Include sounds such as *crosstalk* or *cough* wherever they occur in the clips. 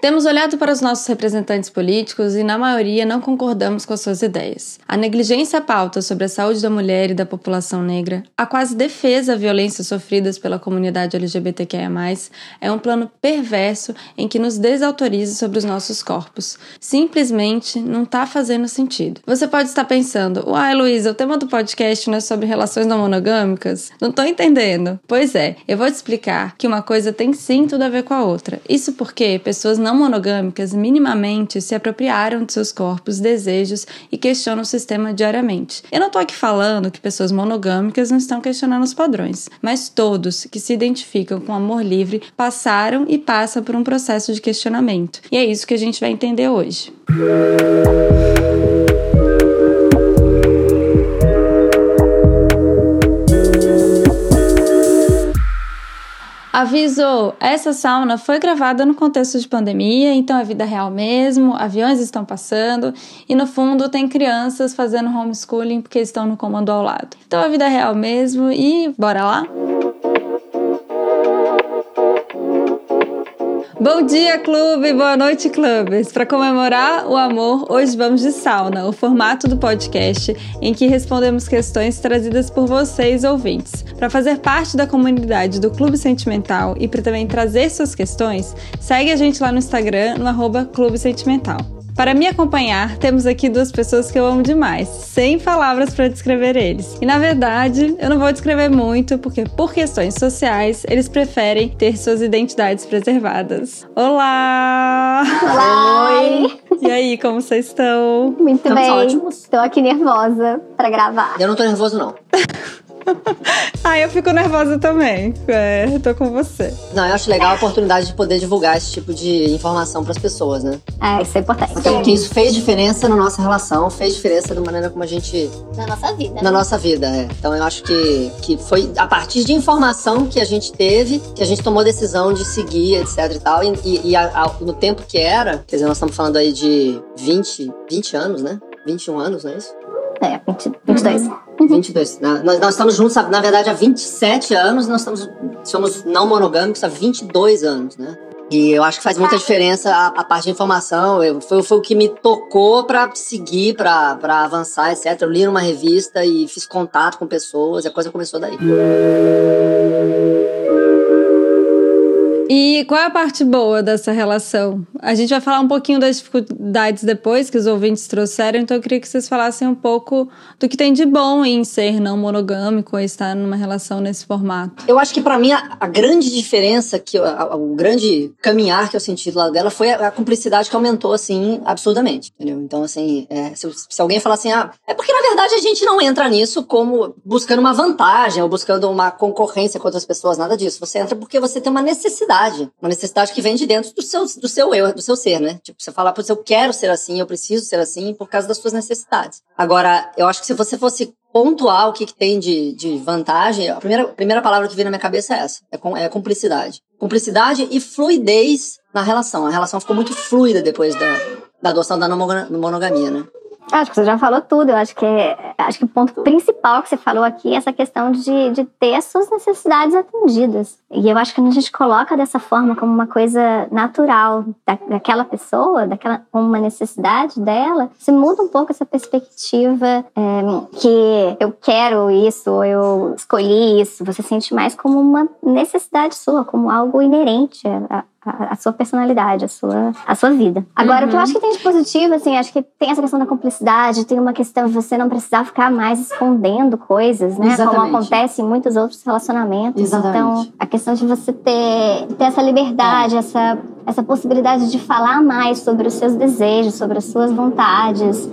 Temos olhado para os nossos representantes políticos e, na maioria, não concordamos com as suas ideias. A negligência à pauta sobre a saúde da mulher e da população negra, a quase defesa à violências sofridas pela comunidade LGBTQIA, é um plano perverso em que nos desautoriza sobre os nossos corpos. Simplesmente não está fazendo sentido. Você pode estar pensando, uai, Luísa, o tema do podcast não é sobre relações não monogâmicas? Não estou entendendo. Pois é, eu vou te explicar que uma coisa tem sim tudo a ver com a outra. Isso porque pessoas não não monogâmicas minimamente se apropriaram de seus corpos, desejos e questionam o sistema diariamente. Eu não estou aqui falando que pessoas monogâmicas não estão questionando os padrões, mas todos que se identificam com amor livre passaram e passam por um processo de questionamento. E é isso que a gente vai entender hoje. Aviso: essa sauna foi gravada no contexto de pandemia, então é vida real mesmo, aviões estão passando e no fundo tem crianças fazendo homeschooling porque estão no comando ao lado. Então é vida real mesmo e bora lá? Bom dia, clube! Boa noite, clubes! Para comemorar o amor, hoje vamos de sauna, o formato do podcast em que respondemos questões trazidas por vocês, ouvintes. Para fazer parte da comunidade do Clube Sentimental e para também trazer suas questões, segue a gente lá no Instagram, no arroba Clube Sentimental. Para me acompanhar, temos aqui duas pessoas que eu amo demais, sem palavras para descrever eles. E na verdade, eu não vou descrever muito, porque por questões sociais, eles preferem ter suas identidades preservadas. Olá! Olá! Oi! E aí, como vocês estão? Muito Estamos bem. Ótimos. Estou aqui nervosa para gravar. Eu não tô nervoso, não. *laughs* *laughs* ah, eu fico nervosa também. É, tô com você. Não, eu acho legal a oportunidade de poder divulgar esse tipo de informação para as pessoas, né? É, isso é importante. porque isso fez diferença na nossa relação, fez diferença da maneira como a gente. Na nossa vida. Na né? nossa vida, é. Então eu acho que, que foi a partir de informação que a gente teve que a gente tomou a decisão de seguir, etc e tal. E, e a, a, no tempo que era, quer dizer, nós estamos falando aí de 20, 20 anos, né? 21 anos, não é isso? É, 20, 22. Uhum. 22. Nós, nós estamos juntos, na verdade, há 27 anos, nós estamos, somos não monogâmicos há 22 anos, né? E eu acho que faz muita diferença a, a parte de informação. Eu, foi, foi o que me tocou para seguir, para avançar, etc. Eu li numa revista e fiz contato com pessoas e a coisa começou daí. E qual é a parte boa dessa relação? A gente vai falar um pouquinho das dificuldades depois que os ouvintes trouxeram, então eu queria que vocês falassem um pouco do que tem de bom em ser não monogâmico e estar numa relação nesse formato. Eu acho que para mim a, a, grande diferença, que a, o grande caminhar que eu senti do lado dela foi a, a cumplicidade que aumentou assim absurdamente, entendeu? Então assim, é, se, se, alguém falar assim, ah, é porque na verdade a gente não entra nisso como buscando uma vantagem ou buscando uma concorrência com outras pessoas, nada disso. Você entra porque você tem uma necessidade necessidade. Uma necessidade que vem de dentro do seu, do seu eu, do seu ser, né? Tipo, você fala, putz, eu quero ser assim, eu preciso ser assim por causa das suas necessidades. Agora, eu acho que se você fosse pontuar o que, que tem de, de vantagem, a primeira, a primeira palavra que vem na minha cabeça é essa: é, com, é cumplicidade. Cumplicidade e fluidez na relação. A relação ficou muito fluida depois da, da adoção da monogamia, né? Acho que você já falou tudo. Eu acho que acho que o ponto principal que você falou aqui é essa questão de, de ter as suas necessidades atendidas. E eu acho que quando a gente coloca dessa forma como uma coisa natural da, daquela pessoa, daquela uma necessidade dela, você muda um pouco essa perspectiva é, que eu quero isso, eu escolhi isso. Você sente mais como uma necessidade sua, como algo inerente a, a, a, sua personalidade, a sua, a sua vida. Agora, uhum. o que eu acho que tem de positivo, assim, acho que tem essa questão da cumplicidade, tem uma questão de você não precisar ficar mais escondendo coisas, né? Exatamente. Como acontece em muitos outros relacionamentos. Exatamente. Então, a questão de você ter, ter essa liberdade, é. essa essa possibilidade de falar mais sobre os seus desejos, sobre as suas vontades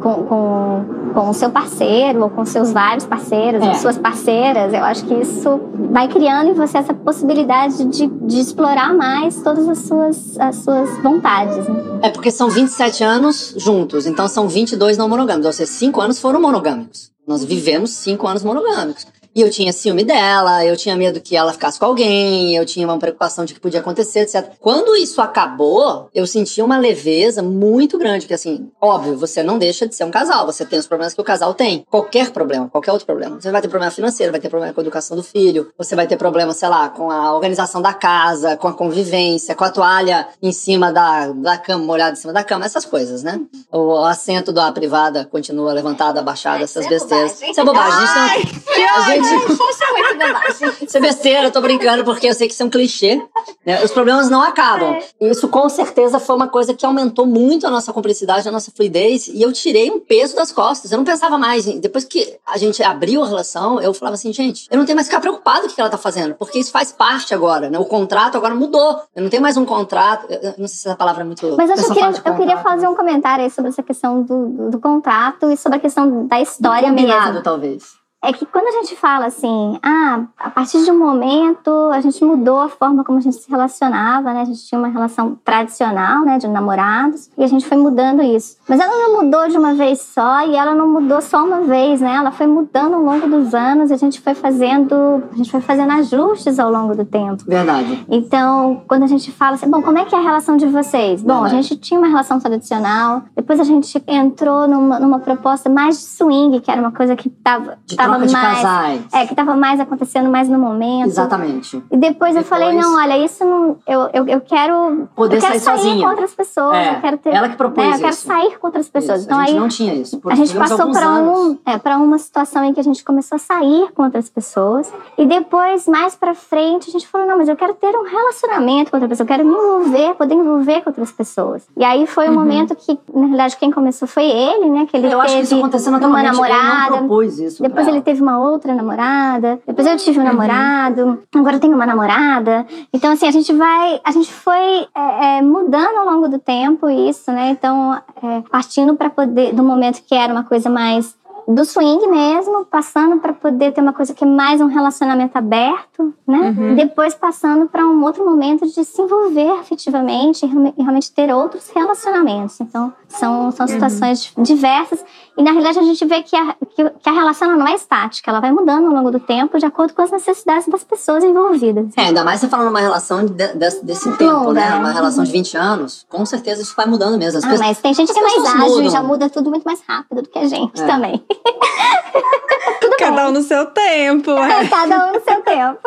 com, com, com o seu parceiro ou com seus vários parceiros, é. suas parceiras. Eu acho que isso vai criando em você essa possibilidade de, de explorar mais todas as suas, as suas vontades. Né? É porque são 27 anos juntos, então são 22 não monogâmicos, ou seja, 5 anos foram monogâmicos. Nós vivemos 5 anos monogâmicos. E eu tinha ciúme dela, eu tinha medo que ela ficasse com alguém, eu tinha uma preocupação de que podia acontecer, etc. Quando isso acabou, eu senti uma leveza muito grande, porque assim, óbvio, você não deixa de ser um casal, você tem os problemas que o casal tem. Qualquer problema, qualquer outro problema. Você vai ter problema financeiro, vai ter problema com a educação do filho, você vai ter problema, sei lá, com a organização da casa, com a convivência, com a toalha em cima da, da cama, molhada em cima da cama, essas coisas, né? O assento da privada continua levantado, abaixado, essas Isso é besteiras. bobagem. Isso é bobagem. A gente não- a gente, É bobagem. isso é besteira, eu tô brincando, porque eu sei que isso é um clichê. né? Os problemas não acabam. E Isso com certeza foi uma coisa que aumentou muito a nossa cumplicidade, a nossa fluidez, e eu tirei um peso das costas. Eu não pensava mais. em- Depois que a gente abriu a relação, eu falava assim, gente, eu não tenho mais que ficar preocupado com o que ela tá fazendo, porque isso faz parte agora, né? O contrato agora mudou. Eu não tenho mais um contrato. eu- não sei se essa palavra é muito. Mas eu, queria, eu queria fazer um comentário aí sobre essa questão do, do, do contrato e sobre a questão da história Combinado, mesmo. talvez. É que quando a gente fala assim, ah, a partir de um momento a gente mudou a forma como a gente se relacionava, né? A gente tinha uma relação tradicional, né, de namorados, e a gente foi mudando isso. Mas ela não mudou de uma vez só e ela não mudou só uma vez, né? Ela foi mudando ao longo dos anos e a gente foi fazendo, a gente foi fazendo ajustes ao longo do tempo. Verdade. Então, quando a gente fala assim, bom, como é que é a relação de vocês? Bom, a Verdade. gente tinha uma relação tradicional, depois a gente entrou numa, numa proposta mais de swing, que era uma coisa que estava De tava mais. casais. É, que estava mais acontecendo mais no momento. Exatamente. E depois, eu Depois- falei, não, olha, isso não. Eu, eu, eu quero. Poder eu quero sair sozinha. com outras pessoas. É, eu quero ter. ela que propôs né, eu quero sair com outras pessoas. Isso, Então a gente aí. não tinha isso. A gente passou para um, é, pra uma situação em que a gente começou a sair com outras pessoas. E depois, mais pra frente, a gente falou: não, mas eu quero ter um relacionamento com outra pessoa, eu quero me envolver, poder envolver com outras pessoas. E aí foi o momento que, na realidade, quem começou foi ele, né? Que ele Uhum. Eu acho que isso aconteceu uma naturalmente. Ele não namorada. propôs isso. Depois ele teve uma outra namorada. Depois eu tive um Uhum. namorado. Agora eu tenho uma namorada. Então, assim, a gente vai. A gente foi é, é, mudando ao longo do tempo isso, né? Então, é, partindo para poder. Do momento que era uma coisa mais. Do swing mesmo, passando para poder ter uma coisa que é mais um relacionamento aberto, né? Uhum. Depois passando para um outro momento de se envolver afetivamente e realme- realmente ter outros relacionamentos. Então, são, são situações diversas. E na realidade a gente vê que a, que, que a relação ela não é estática, ela vai mudando ao longo do tempo de acordo com as necessidades das pessoas envolvidas. É, ainda mais você falando numa relação de- de- desse tempo, Longa, né? é. Uma relação de 20 anos. Com certeza isso vai mudando mesmo. As Ah, pessoas- mas tem gente que é mais ágil e mudam. já muda tudo muito mais rápido do que a gente É. também. *laughs* Cada um no seu tempo. é. Cada um no seu tempo.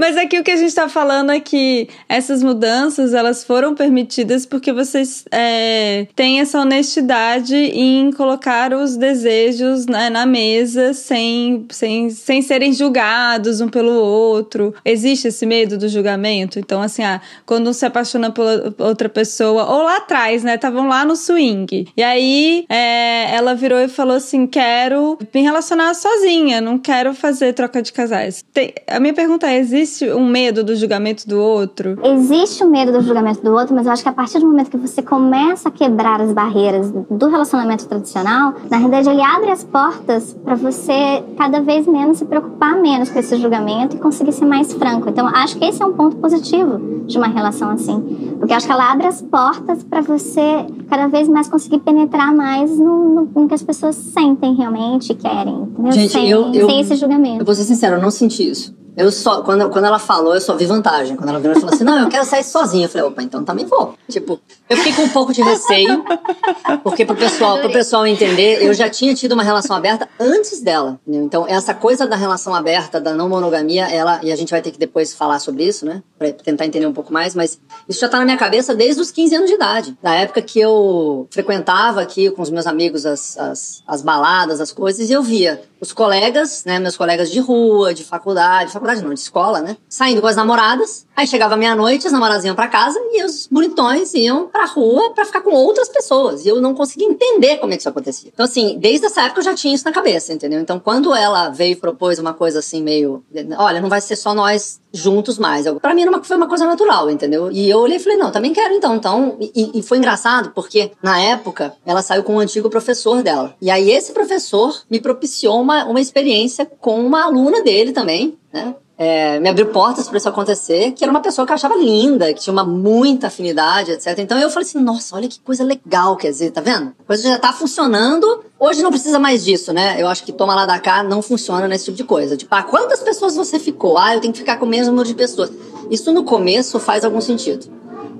Mas aqui o que a gente tá falando é que essas mudanças elas foram permitidas porque vocês é, têm essa honestidade em colocar os desejos né, na mesa sem, sem, sem serem julgados um pelo outro. Existe esse medo do julgamento? Então, assim, ah, quando um se apaixona por outra pessoa, ou lá atrás, né? Estavam lá no swing. E aí é, ela virou e falou assim: quero me relacionar sozinha, não quero fazer troca de casais. Tem- a minha pergunta é: existe um medo do julgamento do outro? Existe o medo do julgamento do outro, mas eu acho que a partir do momento que você começa a quebrar as barreiras do relacionamento tradicional, na realidade ele abre as portas para você cada vez menos se preocupar menos com esse julgamento e conseguir ser mais franco. Então, acho que esse é um ponto positivo de uma relação assim, porque eu acho que ela abre as portas para você cada vez mais conseguir penetrar mais no, no- no que as pessoas sentem realmente e querem, entendeu? Gente, sem, eu- eu- sem esse Eu julgamento. vou ser sincero, eu não senti isso. Eu só, quando, quando ela falou, eu só vi vantagem. Quando ela virou e falou assim: não, eu quero sair sozinha. Eu falei, opa, então também vou. Tipo, eu fiquei com um pouco de receio, porque pro pessoal, pro pessoal entender, eu já tinha tido uma relação aberta antes dela. entendeu? Então, essa coisa da relação aberta, da não monogamia, ela, e a gente vai ter que depois falar sobre isso, né? Pra tentar entender um pouco mais, mas isso já tá na minha cabeça desde os 15 anos de idade. Da época que eu frequentava aqui com os meus amigos as, as, as baladas, as coisas, e eu via os colegas, né, meus colegas de rua, de faculdade, faculdade não, de escola, né, saindo com as namoradas. Aí chegava meia-noite, as namoradas iam pra casa e os bonitões iam pra rua pra ficar com outras pessoas. E eu não conseguia entender como é que isso acontecia. Então, assim, desde essa época eu já tinha isso na cabeça, entendeu? Então, quando ela veio e propôs uma coisa assim, meio, olha, não vai ser só nós juntos mais. Eu, pra mim era uma, foi uma coisa natural, entendeu? E eu olhei e falei, não, também quero então. então e, e foi engraçado porque, na época, ela saiu com um antigo professor dela. E aí esse professor me propiciou uma, uma experiência com uma aluna dele também, né? é, me abriu portas para isso acontecer, que era uma pessoa que eu achava linda, que tinha uma muita afinidade, etc. Então eu falei assim, nossa, olha que coisa legal, quer dizer, tá vendo? A coisa já tá funcionando, hoje não precisa mais disso, né? Eu acho que toma lá da cá não funciona nesse tipo de coisa. Tipo, ah, quantas pessoas você ficou? Ah, eu tenho que ficar com o mesmo número de pessoas. Isso no começo faz algum sentido.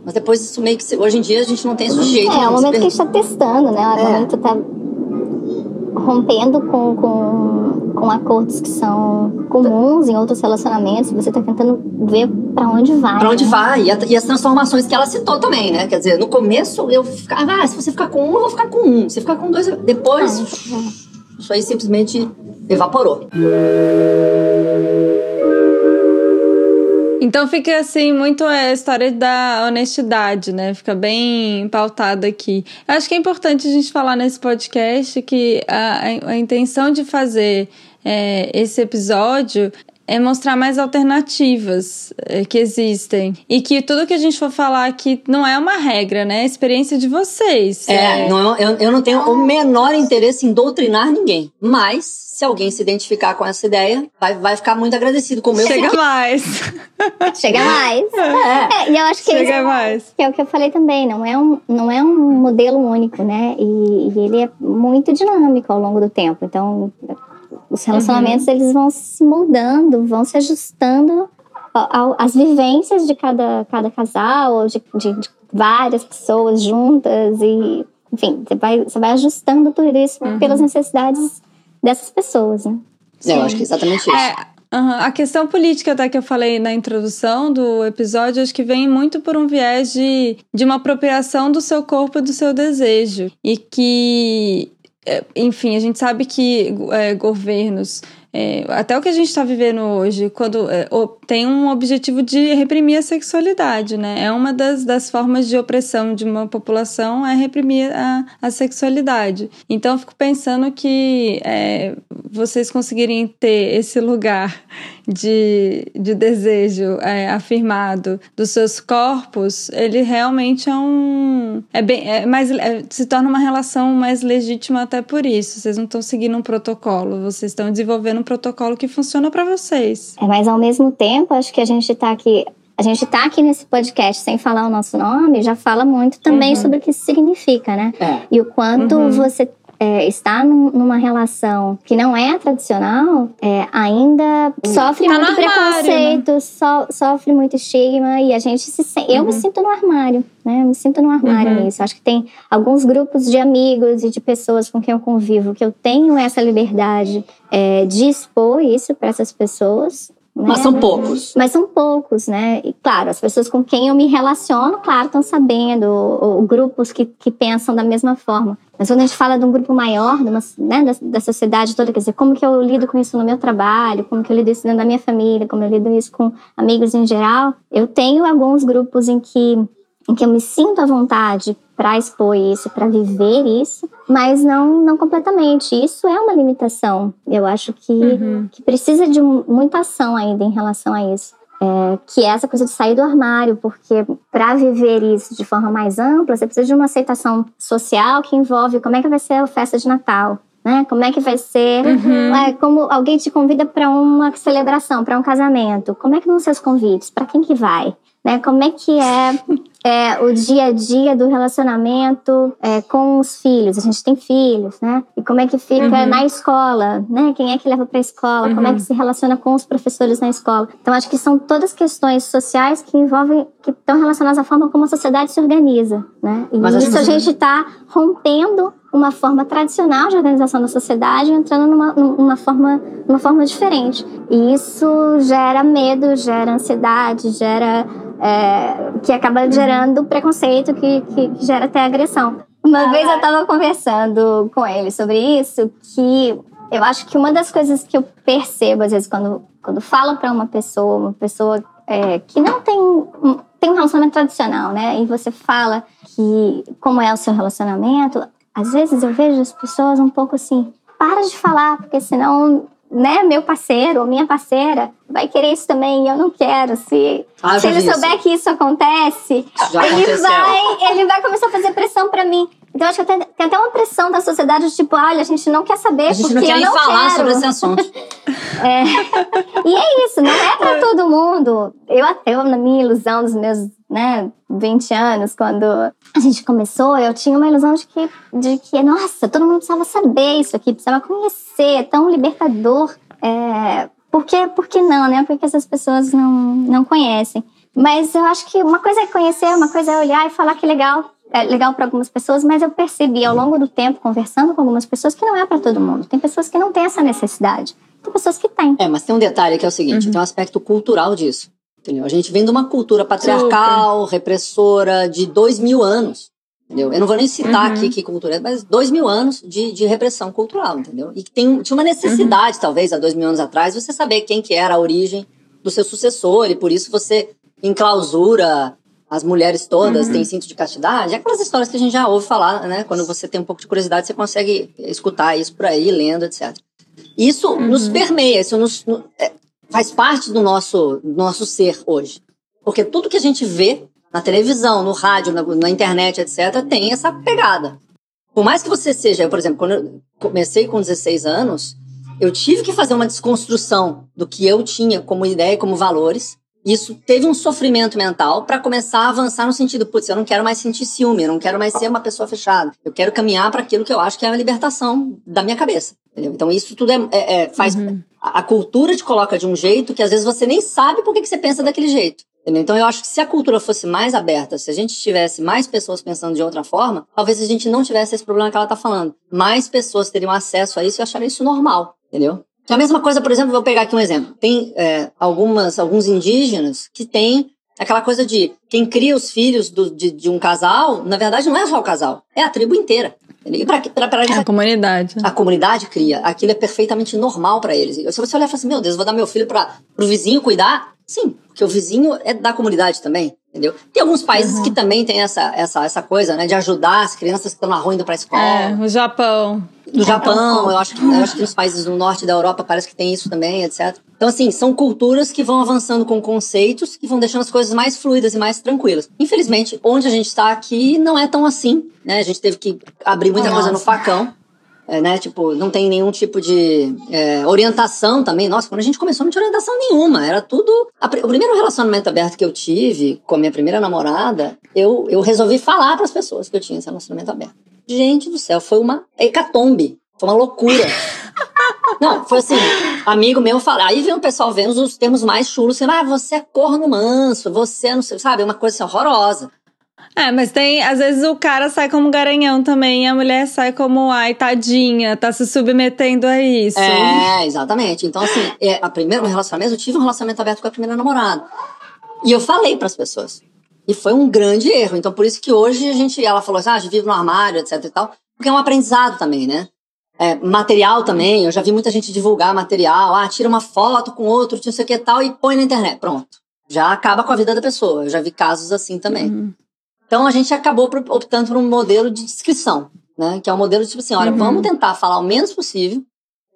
Mas depois isso meio que. Hoje em dia a gente não tem esse jeito. É, é o momento que a gente está testando, né? É o momento que tá rompendo com, com, com acordos que são comuns em outros relacionamentos, você está tentando ver para onde vai. Para onde né? vai. E, a, e, as transformações que ela citou também, né? Quer dizer, no começo eu ficava, ah, se você ficar com um, eu vou ficar com um. Se ficar com dois, depois. Ah, isso aí simplesmente evaporou. Então fica assim muito a história da honestidade, né? Fica bem pautada aqui. Eu acho que é importante a gente falar nesse podcast que a, a intenção de fazer é, esse episódio é mostrar mais alternativas é, que existem. E que tudo que a gente for falar aqui não é uma regra, né? É a experiência de vocês. É, é... Não, eu, eu não tenho o menor interesse em doutrinar ninguém. Mas, se alguém se identificar com essa ideia, vai, vai ficar muito agradecido com o meu Chega mais. Chega mais. *laughs* É. é, e eu acho que Chega mais. Que é o que eu falei também, não é um, não é um modelo único, né? E, e ele é muito dinâmico ao longo do tempo. Então, os relacionamentos uhum. eles vão se moldando, vão se ajustando às vivências de cada, cada casal, ou de, de, de várias pessoas juntas e enfim, você vai, você vai ajustando tudo isso uhum. pelas necessidades dessas pessoas, né? É, eu acho que é exatamente isso. É, uhum. A questão política até que eu falei na introdução do episódio, acho que vem muito por um viés de, de uma apropriação do seu corpo e do seu desejo. E que enfim, a gente sabe que é, governos é, até o que a gente está vivendo hoje, quando é, tem um objetivo de reprimir a sexualidade, né? É uma das, das formas de opressão de uma população é reprimir a, a sexualidade. Então, eu fico pensando que é, vocês conseguirem ter esse lugar de, de desejo é, afirmado dos seus corpos, ele realmente é um. É bem, é mais, é, se torna uma relação mais legítima até por isso. Vocês não estão seguindo um protocolo, vocês estão desenvolvendo um protocolo que funciona para vocês. É, mas ao mesmo tempo, acho que a gente está aqui a gente está aqui nesse podcast sem falar o nosso nome, já fala muito também uhum. sobre o que isso significa, né? É. E o quanto uhum. você é, está num, numa relação que não é tradicional, é, ainda sofre tá muito preconceito, né? so, sofre muito estigma e a gente se uhum. Eu me uhum. sinto no armário, né? Eu me sinto no armário uhum. nisso. Acho que tem alguns grupos de amigos e de pessoas com quem eu convivo que eu tenho essa liberdade é, de expor isso para essas pessoas. Né? Mas são poucos. Mas são poucos, né? E claro, as pessoas com quem eu me relaciono, claro, estão sabendo, ou, ou, grupos que, que pensam da mesma forma. Mas quando a gente fala de um grupo maior, de uma, né, da, da, sociedade toda, quer dizer, como que eu lido com isso no meu trabalho, como que eu lido isso dentro da minha família, como eu lido isso com amigos em geral, eu tenho alguns grupos em que em que eu me sinto à vontade para expor isso, para viver isso, mas não, não completamente. Isso é uma limitação. Eu acho que, uhum. que precisa de muita ação ainda em relação a isso. É, que é essa coisa de sair do armário, porque para viver isso de forma mais ampla, você precisa de uma aceitação social que envolve como é que vai ser a festa de Natal, né? Como é que vai ser? Uhum. É, como alguém te convida para uma celebração, para um casamento, como é que vão ser os convites? Para quem que vai? Né? Como é que é, é, o dia a dia do relacionamento é, com os filhos? A gente tem filhos, né? E como é que fica uhum. na escola, né? Quem é que leva para a escola? Uhum. Como é que uhum. se relaciona com os professores na escola? Então, acho que são todas questões sociais que envolvem, que estão relacionadas à forma como a sociedade se organiza, né? E Mas isso a gente está rompendo uma forma tradicional de organização da sociedade entrando numa, numa, forma, numa forma diferente. E isso gera medo, gera ansiedade, gera. É, que acaba gerando preconceito, que, que, gera até agressão. Uma vez eu estava conversando com ele sobre isso, que eu acho que uma das coisas que eu percebo, às vezes, quando, quando falo para uma pessoa, uma pessoa é, que não tem tem um relacionamento tradicional, né? E você fala que como é o seu relacionamento, às vezes eu vejo as pessoas um pouco assim, para de falar, porque senão, né, meu parceiro ou minha parceira vai querer isso também e eu não quero. Se, ah, se ele souber isso. que isso acontece, ele vai, ele vai começar a fazer pressão para mim. Então, acho que tem, tem até uma pressão da sociedade de tipo, olha, a gente não quer saber A gente porque não quer eu nem não falar quero. sobre esse assunto. *laughs* É. E é isso, não é pra todo mundo. Eu até, eu, na minha ilusão dos meus né, 20 anos, quando a gente começou, eu tinha uma ilusão de que, de que nossa, todo mundo precisava saber isso aqui, precisava conhecer, é tão libertador. É, por, que, por que não, né? Porque essas pessoas não, não conhecem. Mas eu acho que uma coisa é conhecer, uma coisa é olhar e falar que legal, é legal para algumas pessoas, mas eu percebi ao longo do tempo, conversando com algumas pessoas, que não é para todo mundo. Tem pessoas que não têm essa necessidade. Tem pessoas que têm. É, mas tem um detalhe que é o seguinte: Uhum. tem um aspecto cultural disso. Entendeu? A gente vem de uma cultura patriarcal, repressora, de dois mil anos. Entendeu? Eu não vou nem citar Uhum. aqui que cultura é, mas dois mil anos de, de repressão cultural, entendeu? E que tem, tinha uma necessidade, Uhum. talvez, há dois mil anos atrás, você saber quem que era a origem do seu sucessor, e por isso você enclausura as mulheres todas, Uhum. têm cinto de castidade, aquelas histórias que a gente já ouve falar, né? Quando você tem um pouco de curiosidade, você consegue escutar isso por aí, lendo, etc. Isso nos permeia, isso nos, no- é, faz parte do nosso, do nosso ser hoje. Porque tudo que a gente vê na televisão, no rádio, na, na internet, etc., tem essa pegada. Por mais que você seja, por exemplo, quando eu comecei com 16 anos, eu tive que fazer uma desconstrução do que eu tinha como ideia e como valores. Isso teve um sofrimento mental para começar a avançar no sentido, putz, eu não quero mais sentir ciúme, eu não quero mais ser uma pessoa fechada. Eu quero caminhar para aquilo que eu acho que é a libertação da minha cabeça. entendeu? Então isso tudo é, é- é- faz a, a cultura te coloca de um jeito que às vezes você nem sabe por que, que você pensa daquele jeito. entendeu? Então eu acho que se a cultura fosse mais aberta, se a gente tivesse mais pessoas pensando de outra forma, talvez a gente não tivesse esse problema que ela tá falando. Mais pessoas teriam acesso a isso e achariam isso normal, entendeu? É a mesma coisa, por exemplo, vou pegar aqui um exemplo. Tem é, algumas, alguns indígenas que têm aquela coisa de quem cria os filhos do- de, de um casal, na verdade não é só o casal, é a tribo inteira. E pra, pra, pra eles É a comunidade. a comunidade cria, aquilo é perfeitamente normal pra eles. Se você olhar e falar assim, meu Deus, vou dar meu filho para o vizinho cuidar, sim, porque o vizinho é da comunidade também, entendeu? Tem alguns países que também tem essa, essa, essa coisa, né, de ajudar as crianças que estão na rua indo pra escola. É, o Japão. No Japão, eu acho, que, eu acho que nos países do norte da Europa parece que tem isso também, etc. Então, assim, são culturas que vão avançando com conceitos que vão deixando as coisas mais fluidas e mais tranquilas. Infelizmente, onde a gente está aqui não é tão assim, né? A gente teve que abrir muita coisa no Nossa. facão. É, né? Tipo, não tem nenhum tipo de é, orientação também. Nossa, quando a gente começou, não tinha orientação nenhuma. Era tudo. a o primeiro relacionamento aberto que eu tive com a minha primeira namorada, eu, eu resolvi falar para as pessoas que eu tinha esse relacionamento aberto. Gente do céu, foi uma hecatombe. Foi uma loucura. *laughs* Não, foi assim, amigo meu fala, aí vem o pessoal vendo os termos mais chulos, assim, ah, você é corno manso, você é não sei, sabe, uma coisa assim, horrorosa. É, mas tem, às vezes o cara sai como garanhão também, e a mulher sai como, ai, tadinha, tá se submetendo a isso. É, exatamente. Então, assim, é, a primeira, meu relacionamento, eu tive um relacionamento aberto com a primeira namorada. E eu falei pras pessoas. E foi um grande erro. Então, por isso que hoje a gente, ela falou assim, ah, a gente vive no armário, etc e tal. Porque é um aprendizado também, né? É, material também, eu já vi muita gente divulgar material, ah, tira uma foto com outro, não sei o que e tal, e põe na internet. Pronto. Já acaba com a vida da pessoa. Eu já vi casos assim também. Uhum. Então a gente acabou optando por um modelo de descrição, né? Que é um modelo de tipo assim, olha, Uhum. vamos tentar falar o menos possível,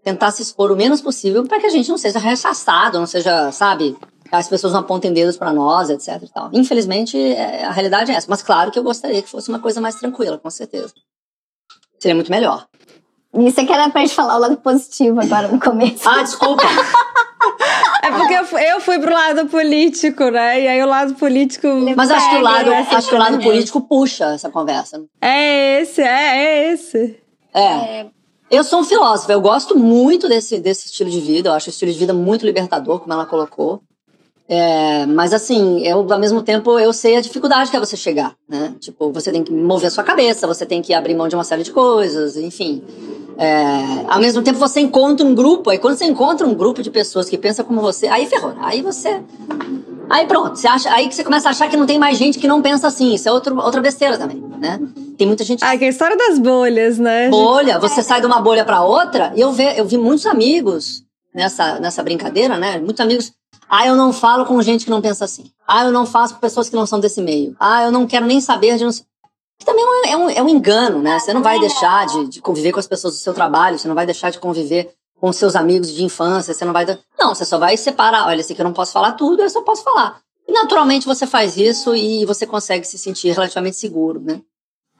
tentar se expor o menos possível para que a gente não seja rechaçado, não seja, sabe, as pessoas não apontem dedos para nós, etc e tal. Infelizmente, é, a realidade é essa. Mas claro que eu gostaria que fosse uma coisa mais tranquila, com certeza. Seria muito melhor. Isso é que era pra gente falar o lado positivo agora no começo. Ah, desculpa. *laughs* É porque eu fui, eu fui pro lado político, né? E aí o lado político. Mas acho que o lado, Pega, acho que o lado né? político puxa essa conversa. É esse, é, é esse. É. Eu sou um filósofo, eu gosto muito desse, desse estilo de vida, eu acho o estilo de vida muito libertador, como ela colocou. É, mas assim, eu, ao mesmo tempo, eu sei a dificuldade que é você chegar, né? Tipo, você tem que mover a sua cabeça, você tem que abrir mão de uma série de coisas, enfim. É, ao mesmo tempo, você encontra um grupo, aí quando você encontra um grupo de pessoas que pensa como você, aí ferrou, aí você... Aí pronto, você acha, aí que você começa a achar que não tem mais gente que não pensa assim, isso é outro, outra besteira também, né? Tem muita gente Ah, que é a história das bolhas, né? bolha, você sai de uma bolha para outra, e eu, ve, eu vi muitos amigos nessa, nessa brincadeira, né? Muitos amigos. Ah, eu não falo com gente que não pensa assim. Ah, eu não faço com pessoas que não são desse meio. Ah, eu não quero nem saber de. Não... Que também é um, é, um, é um engano, né? Você não vai deixar de, de conviver com as pessoas do seu trabalho, você não vai deixar de conviver com seus amigos de infância, você não vai. Não, você só vai separar. Olha, esse aqui eu não posso falar tudo, eu só posso falar. E naturalmente você faz isso e você consegue se sentir relativamente seguro, né?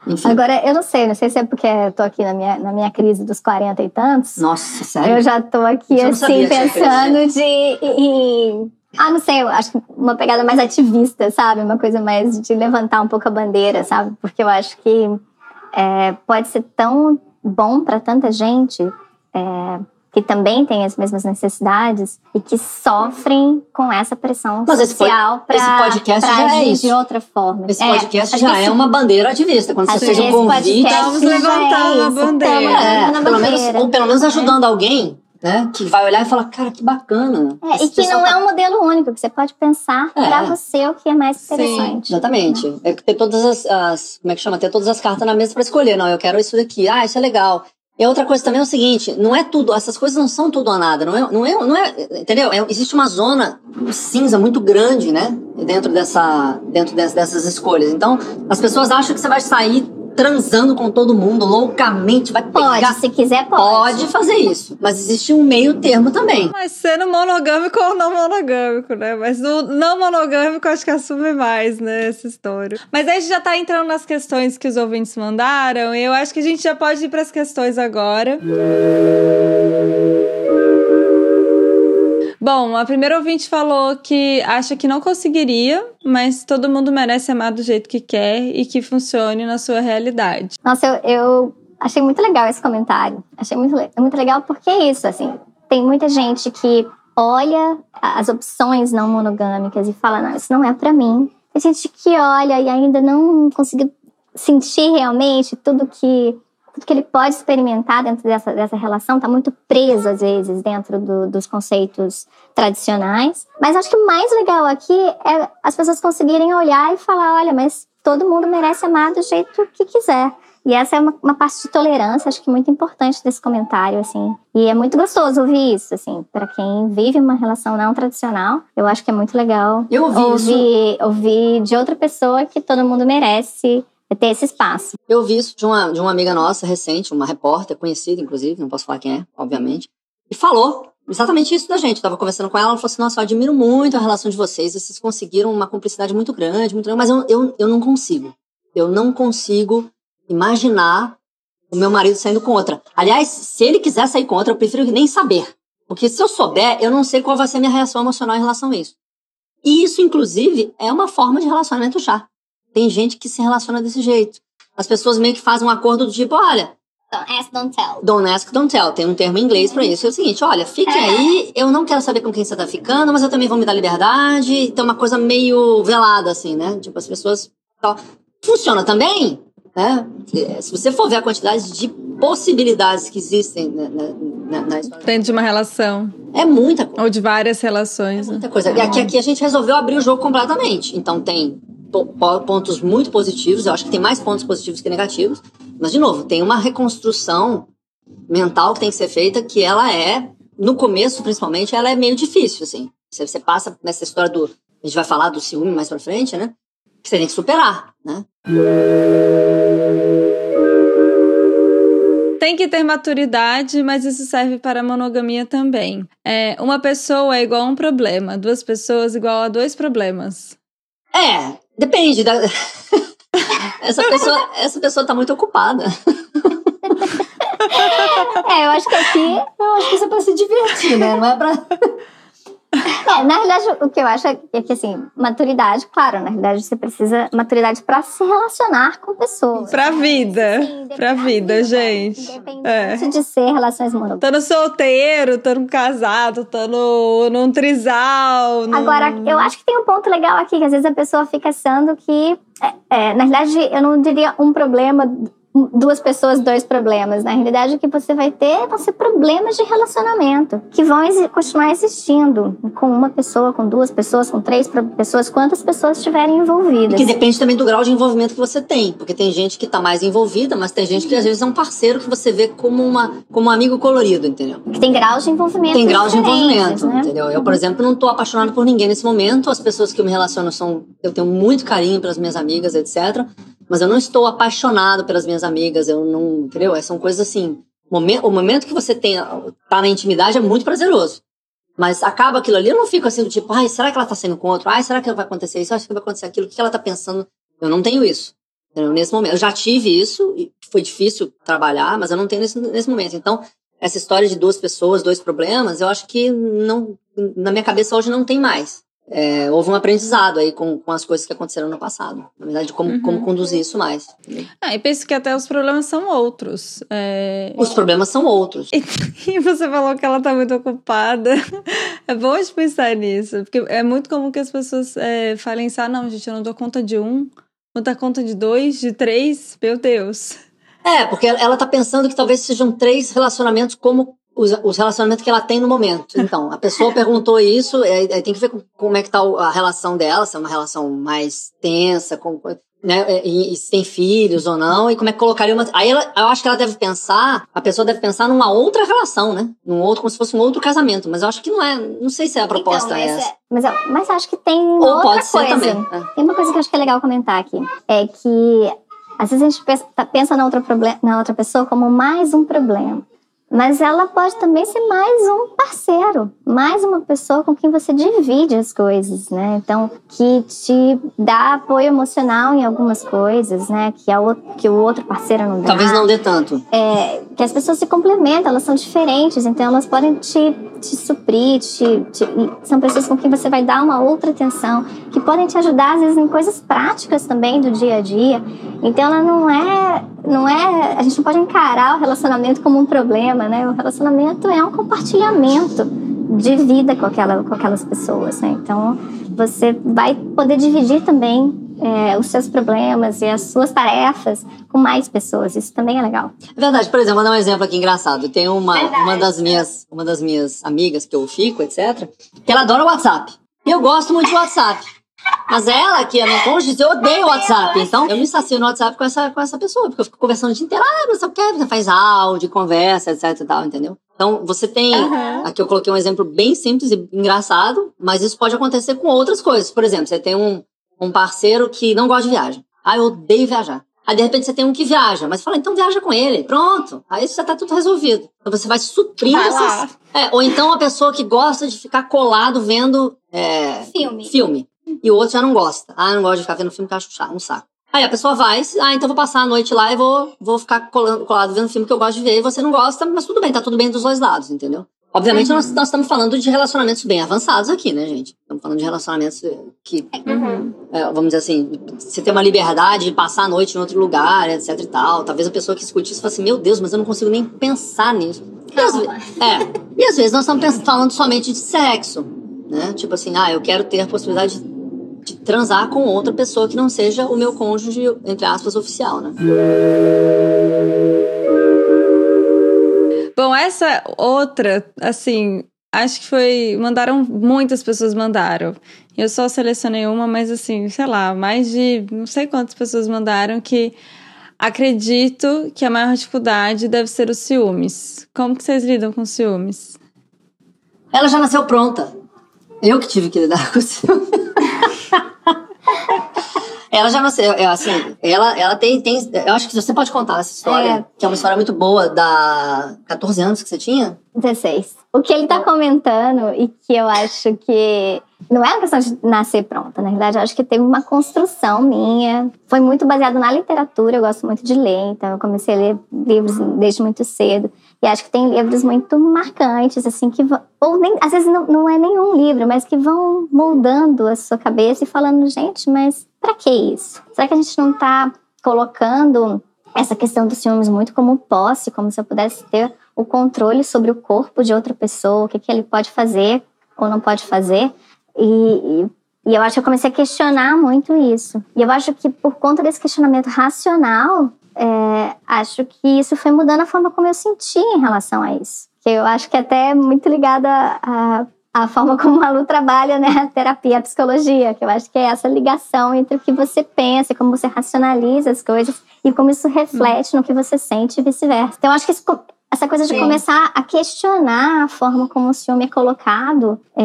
Enfim. Agora, eu não sei, não sei se é porque eu tô aqui na minha, na minha crise dos 40 e tantos. Nossa, sério? Eu já tô aqui, Eu assim, pensando de. em- ah, não sei, eu acho que uma pegada mais ativista, sabe? Uma coisa mais de levantar um pouco a bandeira, sabe? Porque eu acho que é, pode ser tão bom para tanta gente é, que também tem as mesmas necessidades e que sofrem com essa pressão Mas social para esse podcast já é agir isso. de outra forma. Esse É, podcast acho já é uma bandeira ativista. Quando você fez um convite. Vamos levantar é uma bandeira. estamos É, levantando a pelo menos, bandeira. ou pelo menos ajudando alguém, né? Que vai olhar e falar, cara, que bacana. É, e que não tá é um modelo único, que você pode pensar É. pra você o que é mais Sim, interessante. Exatamente. É ter todas as, as- Como é que chama? Ter todas as cartas na mesa pra escolher. Não, eu quero isso daqui. Ah, isso é legal. E outra coisa também é o seguinte: não é tudo, essas coisas não são tudo ou nada. Não é, não é, não é entendeu? É- existe uma zona cinza muito grande, né? Dentro, dessa, dentro des- dessas escolhas. Então, as pessoas acham que você vai sair transando com todo mundo, loucamente, vai Pode, pegar. se quiser, pode. Pode fazer isso. Mas existe um meio termo também. Mas sendo monogâmico ou não monogâmico, né? Mas o não monogâmico acho que assume mais, né, essa história. Mas aí a gente já tá entrando nas questões que os ouvintes mandaram, e eu acho que a gente já pode ir pras questões agora. Bom, a primeira ouvinte falou que acha que não conseguiria, mas todo mundo merece amar do jeito que quer e que funcione na sua realidade. Nossa, eu, eu achei muito legal esse comentário. Achei muito, le- muito legal porque é isso, assim. Tem muita gente que olha as opções não monogâmicas e fala, não, isso não é pra mim. Tem gente que olha e ainda não conseguiu sentir realmente tudo que tudo que ele pode experimentar dentro dessa, dessa relação está muito preso, às vezes, dentro do- dos conceitos tradicionais. Mas acho que o mais legal aqui é as pessoas conseguirem olhar e falar: olha, mas todo mundo merece amar do jeito que quiser. E essa é uma, uma parte de tolerância, acho que muito importante desse comentário, assim. E é muito gostoso ouvir isso, assim, para quem vive uma relação não tradicional. Eu acho que é muito legal Eu ouvi isso. ouvir, ouvir de outra pessoa que todo mundo merece ter esse espaço. Eu vi isso de uma, de uma amiga nossa recente, uma repórter conhecida, inclusive, não posso falar quem é, obviamente, e falou exatamente isso da gente. Eu tava conversando com ela, ela falou assim: Nossa, eu admiro muito a relação de vocês, vocês conseguiram uma cumplicidade muito grande, muito grande, mas eu, eu, eu não consigo. Eu não consigo imaginar o meu marido saindo com outra. Aliás, se ele quiser sair com outra, eu prefiro nem saber. Porque se eu souber, eu não sei qual vai ser a minha reação emocional em relação a isso. E isso, inclusive, é uma forma de relacionamento já. Tem gente que se relaciona desse jeito. As pessoas meio que fazem um acordo do tipo, olha, Don't ask, don't tell. don't ask, don't tell. Tem um termo em inglês pra isso. É o seguinte, olha, fique aí, eu não quero saber com quem você tá ficando, mas eu também vou me dar liberdade. Tem uma coisa meio velada, assim, né? Tipo, as pessoas... Funciona também, né? Se você for ver a quantidade de possibilidades que existem na, na, na- na história, Dentro de uma relação. é muita coisa. Ou de várias relações. né? Muita coisa. E aqui, aqui a gente resolveu abrir o jogo completamente. Então tem pontos muito positivos, eu acho que tem mais pontos positivos que negativos. Mas, de novo, tem uma reconstrução mental que tem que ser feita que ela é, no começo principalmente, ela é meio difícil, assim. Você, você passa nessa história do. A gente vai falar do ciúme mais pra frente, né? Que você tem que superar, né? Tem que ter maturidade, mas isso serve para a monogamia também. É, uma pessoa é igual a um problema, duas pessoas igual a dois problemas. É, depende da. *laughs* essa, pessoa, essa pessoa tá muito ocupada. É, eu acho que aqui Eu acho que isso é pra se divertir, né? Não é pra. *laughs* *laughs* É, na realidade, o que eu acho é que, assim, maturidade, claro, na realidade você precisa maturidade pra se relacionar com pessoas. Pra vida. Sim, Pra vida, gente. Independente de ser relações monogâmicas. Tô no solteiro, tô no casado, tô no, num trisal. num- Agora, eu acho que tem um ponto legal aqui, que às vezes a pessoa fica achando que, é, é, na realidade, eu não diria um problema, duas pessoas, dois problemas. Na realidade, o que você vai ter vão ser problemas de relacionamento, que vão exi- continuar existindo com uma pessoa, com duas pessoas, com três pessoas, quantas pessoas estiverem E envolvidas. que depende também do grau de envolvimento que você tem. Porque tem gente que tá mais envolvida, mas tem gente que às vezes é um parceiro que você vê como, uma, como um amigo colorido, entendeu? Que tem graus de envolvimento Tem graus de envolvimento, né? entendeu? Eu, por exemplo, não tô apaixonada por ninguém nesse momento. As pessoas que eu me relaciono são. Eu tenho muito carinho pelas minhas amigas, etc. Mas eu não estou apaixonado pelas minhas amigas. Eu não. Entendeu? São coisas assim. O momento que você tem, tá na intimidade é muito prazeroso. Mas acaba aquilo ali, eu não fico assim do tipo, ai, será que ela tá saindo com outro? Ai, será que vai acontecer isso? Acho que vai acontecer aquilo. O que ela tá pensando? Eu não tenho isso. Entendeu? Nesse momento. Eu já tive isso, foi difícil trabalhar, mas eu não tenho nesse momento. Então, essa história de duas pessoas, dois problemas, eu acho que não, na minha cabeça hoje não tem mais. É, houve um aprendizado aí com, com as coisas que aconteceram no passado. Na verdade, como, uhum. como conduzir isso mais. Ah, e penso que até os problemas são outros. É... Os problemas são outros. E, *laughs* você falou que ela tá muito ocupada. *laughs* É bom de pensar nisso. Porque é muito comum que as pessoas é, falem assim: ah, não, gente, eu não dou conta de um, não dá conta de dois, de três. Meu Deus. É, porque ela tá pensando que talvez sejam três relacionamentos como os, os, relacionamentos que ela tem no momento. *laughs* Então, a pessoa perguntou isso, aí, aí tem que ver como é que tá a relação dela, se é uma relação mais tensa, com, né, e, e, se tem filhos ou não, e como é que colocaria uma. Aí ela, eu acho que ela deve pensar, a pessoa deve pensar numa outra relação, né? Num outro, como se fosse um outro casamento. Mas eu acho que não é, não sei se é a então, proposta então, essa. É, mas, mas acho que tem ou outra pode ser coisa. Também. É. Tem uma coisa que eu acho que é legal comentar aqui. É que às vezes a gente pensa, pensa na, outra na outra pessoa como mais um problema. Mas ela pode também ser mais um parceiro, mais uma pessoa com quem você divide as coisas, né? Então, que te dá apoio emocional em algumas coisas, né? Que, a o, que o outro parceiro não dá. Talvez não dê tanto. É, que as pessoas se complementam, elas são diferentes, então elas podem te, te suprir, te, te, são pessoas com quem você vai dar uma outra atenção, que podem te ajudar, às vezes, em coisas práticas também do dia a dia. Então, ela não é, não é. A gente não pode encarar o relacionamento como um problema, né? O relacionamento é um compartilhamento de vida com, aquela, com aquelas pessoas, né? Então, você vai poder dividir também é, os seus problemas e as suas tarefas com mais pessoas. Isso também é legal. É verdade. Por exemplo, vou dar um exemplo aqui engraçado. Tem uma, uma, das minhas, uma das minhas amigas que eu fico, etc., que ela adora o WhatsApp. Eu gosto muito de WhatsApp. Mas ela, que é minha cônjuge, eu odeio o WhatsApp. Então, eu me sacio no WhatsApp com essa, com essa pessoa, porque eu fico conversando o dia inteiro. Ah, não sabe o que, você faz áudio, conversa, etc e tal, entendeu? Então, você tem. Uhum. Aqui eu coloquei um exemplo bem simples e engraçado, mas isso pode acontecer com outras coisas. Por exemplo, você tem um, um parceiro que não gosta de viagem. Ah, eu odeio viajar. Aí, de repente, você tem um que viaja, mas fala, então viaja com ele. Pronto. Aí já tá tudo resolvido. Então, você vai suprindo vai essas... É, ou então a pessoa que gosta de ficar colado vendo é, filme. filme. E o outro já não gosta. Ah, não gosta de ficar vendo filme que acho chato, um saco. Aí a pessoa vai, ah, então vou passar a noite lá e vou, vou ficar colando, colado vendo filme que eu gosto de ver. E você não gosta, mas tudo bem, tá tudo bem dos dois lados, entendeu? Obviamente, uhum. nós, nós, estamos falando de relacionamentos bem avançados aqui, né, gente? Estamos falando de relacionamentos que, uhum. é, vamos dizer assim, você tem uma liberdade de passar a noite em outro lugar, etc e tal. Talvez a pessoa que escute isso fale assim, meu Deus, mas eu não consigo nem pensar nisso. E às, é, e às vezes nós estamos falando somente de sexo, né? Tipo assim, ah, eu quero ter a possibilidade de de transar com outra pessoa que não seja o meu cônjuge, entre aspas, oficial, né? Bom, essa outra, assim, acho que foi. Mandaram, muitas pessoas mandaram. Eu só selecionei uma, mas assim, sei lá, mais de não sei quantas pessoas mandaram que acredito que a maior dificuldade deve ser os ciúmes. Como que vocês lidam com ciúmes? Ela já nasceu pronta. Eu que tive que lidar com ciúmes. *laughs* *laughs* Ela já nasceu, é, assim, ela, ela tem, tem. Eu acho que você pode contar essa história, é. que é uma história muito boa, da 14 anos que você tinha? 16. O que ele tá comentando e que eu acho que não é uma questão de nascer pronta, na verdade, eu acho que teve uma construção minha. Foi muito baseado na literatura, eu gosto muito de ler, então eu comecei a ler livros desde muito cedo. E acho que tem livros muito marcantes, assim, que vão, ou nem, às vezes não, não é nenhum livro, mas que vão moldando a sua cabeça e falando, gente, mas para que isso? Será que a gente não está colocando essa questão dos ciúmes muito como posse, como se eu pudesse ter o controle sobre o corpo de outra pessoa, o que, que ele pode fazer ou não pode fazer? E, e, eu acho que eu comecei a questionar muito isso. E eu acho que por conta desse questionamento racional, é, acho que isso foi mudando a forma como eu senti em relação a isso. Que eu acho que até é muito ligada a, a forma como a Lu trabalha, né, a terapia, a psicologia, que eu acho que é essa ligação entre o que você pensa, como você racionaliza as coisas e como isso reflete no que você sente e vice-versa. Então, eu acho que isso, essa coisa de Sim. começar a questionar a forma como o ciúme é colocado, é,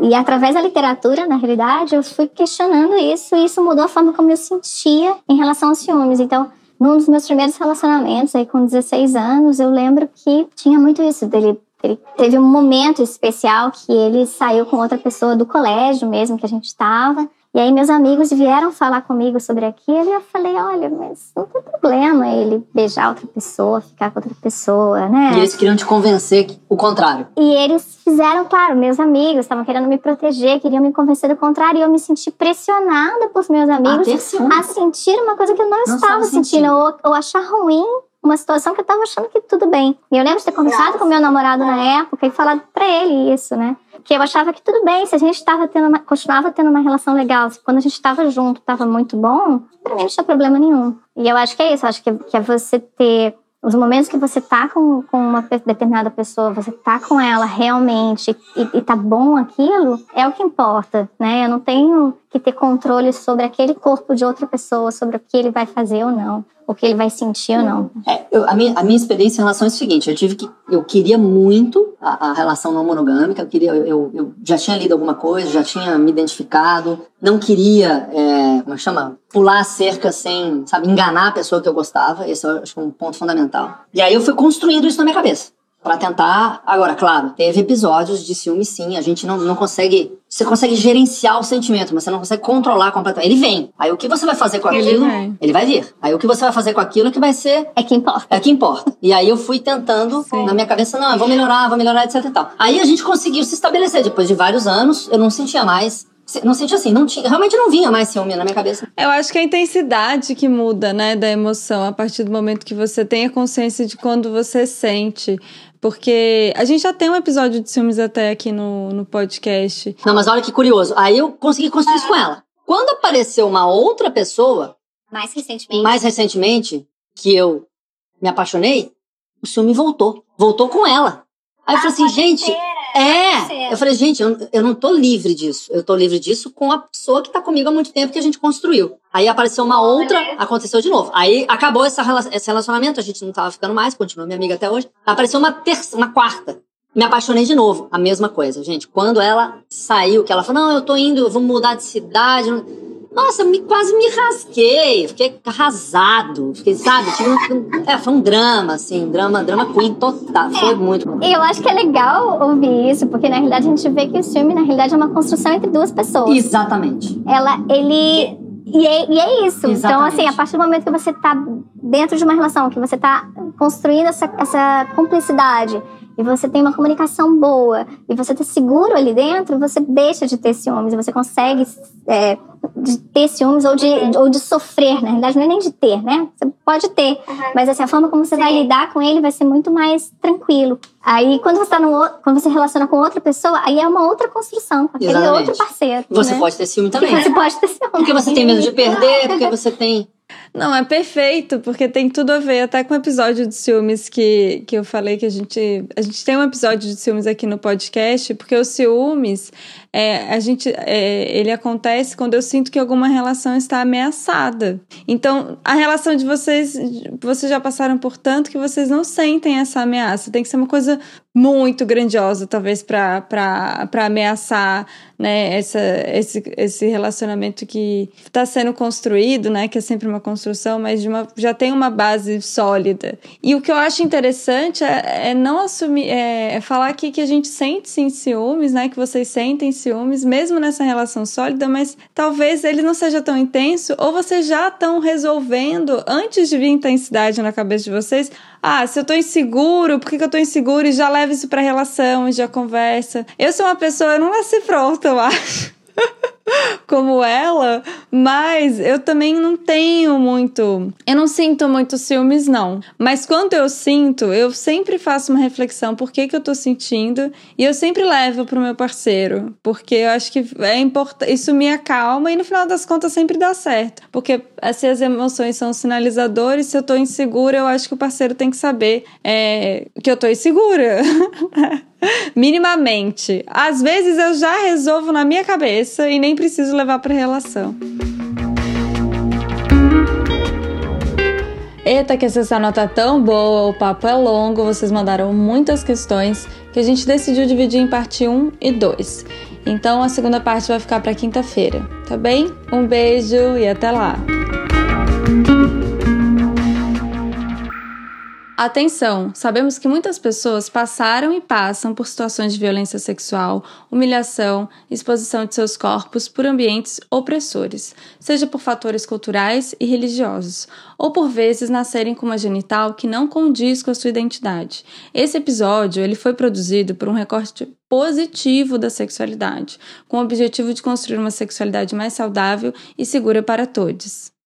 e através da literatura, na realidade, eu fui questionando isso e isso mudou a forma como eu sentia em relação aos ciúmes. Então, num dos meus primeiros relacionamentos, aí com 16 anos, eu lembro que tinha muito isso dele. Ele teve um momento especial que ele saiu com outra pessoa do colégio mesmo que a gente estava. E aí meus amigos vieram falar comigo sobre aquilo e eu falei, olha, mas não tem problema ele beijar outra pessoa, ficar com outra pessoa, né? E eles queriam te convencer o contrário. E eles fizeram, claro, meus amigos estavam querendo me proteger, queriam me convencer do contrário, e eu me senti pressionada por meus amigos a, a sentir uma coisa que eu não, não estava sentindo, sentindo, ou, ou achar ruim uma situação que eu tava achando que tudo bem. E eu lembro de ter conversado com meu namorado na época e falado para ele isso, né? Que eu achava que tudo bem, se a gente tava tendo uma, continuava tendo uma relação legal, se quando a gente estava junto tava muito bom, pra mim não tinha problema nenhum. E eu acho que é isso, acho que, que é você ter os momentos que você tá com, com uma determinada pessoa, você tá com ela realmente e, e tá bom aquilo, é o que importa, né? Eu não tenho que ter controle sobre aquele corpo de outra pessoa, sobre o que ele vai fazer ou não o que ele vai sentir ou não. É, eu, a, minha, a minha experiência em relação é o seguinte: eu tive que. Eu queria muito a, a relação não monogâmica, eu, queria, eu, eu, já tinha lido alguma coisa, já tinha me identificado, não queria, é, como é chama? Pular a cerca sem, sabe, enganar a pessoa que eu gostava. Esse eu acho um ponto fundamental. E aí eu fui construindo isso na minha cabeça para tentar. Agora, claro, teve episódios de ciúme, sim. A gente não, não consegue. Você consegue gerenciar o sentimento, mas você não consegue controlar completamente. Ele vem. Aí o que você vai fazer com aquilo? Ele, ele vai vir. Aí o que você vai fazer com aquilo que vai ser. É que importa. É que importa. E aí eu fui tentando, sim. na minha cabeça, não, eu vou melhorar, vou melhorar, etc e tal. Aí a gente conseguiu se estabelecer. Depois de vários anos, eu não sentia mais não senti assim, não tinha, realmente não vinha mais ciúme na minha cabeça. Eu acho que é a intensidade que muda, né, da emoção a partir do momento que você tem a consciência de quando você sente. Porque a gente já tem um episódio de ciúmes até aqui no, no podcast. Não, mas olha que curioso. Aí eu consegui construir isso com ela. Quando apareceu uma outra pessoa. Mais recentemente. Mais recentemente, que eu me apaixonei, o ciúme voltou. Voltou com ela. Aí eu falei assim, gente, é. Eu falei, gente, eu, eu não tô livre disso. Eu tô livre disso com a pessoa que tá comigo há muito tempo que a gente construiu. Aí apareceu uma outra, aconteceu de novo. Aí acabou essa, esse relacionamento, a gente não tava ficando mais, continua minha amiga até hoje. Apareceu uma terça, uma quarta. Me apaixonei de novo. A mesma coisa, gente. Quando ela saiu, que ela falou, não, eu tô indo, vou mudar de cidade. Nossa, me, quase me rasguei, fiquei arrasado, fiquei, sabe? Tive um, é, foi um drama, assim, drama, drama queen total, foi muito bom. Eu acho que é legal ouvir isso, porque na realidade a gente vê que o filme, na realidade, é uma construção entre duas pessoas. Exatamente. Ela, ele... E é, e é isso. Exatamente. Então, assim, a partir do momento que você tá dentro de uma relação, que você tá construindo essa, essa cumplicidade, e você tem uma comunicação boa e você tá seguro ali dentro, você deixa de ter ciúmes, você consegue é, de ter ciúmes ou de, ou de sofrer, na realidade não é nem de ter, né? Você pode ter, uhum. mas assim, a forma como você Sim. vai lidar com ele vai ser muito mais tranquilo. Aí quando você tá no, quando você relaciona com outra pessoa, aí é uma outra construção, com aquele Exatamente. outro parceiro. Você né? pode ter ciúme também. Você pode ter ciúme. Porque você tem medo de perder, *laughs* porque você tem não, é perfeito, porque tem tudo a ver até com o episódio de ciúmes que, que eu falei que a gente. A gente tem um episódio de ciúmes aqui no podcast, porque o ciúmes é, a gente, é, ele acontece quando eu sinto que alguma relação está ameaçada. Então, a relação de vocês, vocês já passaram por tanto que vocês não sentem essa ameaça. Tem que ser uma coisa muito grandiosa, talvez, para ameaçar né, essa, esse, esse relacionamento que está sendo construído, né, que é sempre uma construção, mas de uma, já tem uma base sólida. E o que eu acho interessante é, é não assumir, é, é falar aqui que a gente sente sim ciúmes, né, que vocês sentem ciúmes, mesmo nessa relação sólida, mas talvez ele não seja tão intenso, ou vocês já estão resolvendo, antes de vir intensidade na cabeça de vocês, ah, se eu tô inseguro, por que, que eu tô inseguro? E já leva isso pra relação, e já conversa. Eu sou uma pessoa, eu não nasci pronta, eu acho. *laughs* como ela, mas eu também não tenho muito. Eu não sinto muito ciúmes, não. Mas quando eu sinto, eu sempre faço uma reflexão por que, que eu tô sentindo e eu sempre levo pro meu parceiro, porque eu acho que é importante. Isso me acalma e no final das contas sempre dá certo. Porque se as emoções são sinalizadores, se eu tô insegura, eu acho que o parceiro tem que saber é, que eu tô insegura. *laughs* Minimamente. Às vezes eu já resolvo na minha cabeça e nem preciso levar para relação. Eita, que essa nota tão boa, o papo é longo, vocês mandaram muitas questões que a gente decidiu dividir em parte 1 e 2. Então a segunda parte vai ficar para quinta-feira, tá bem? Um beijo e até lá! Atenção! Sabemos que muitas pessoas passaram e passam por situações de violência sexual, humilhação, exposição de seus corpos por ambientes opressores, seja por fatores culturais e religiosos, ou por vezes nascerem com uma genital que não condiz com a sua identidade. Esse episódio ele foi produzido por um recorte positivo da sexualidade, com o objetivo de construir uma sexualidade mais saudável e segura para todos.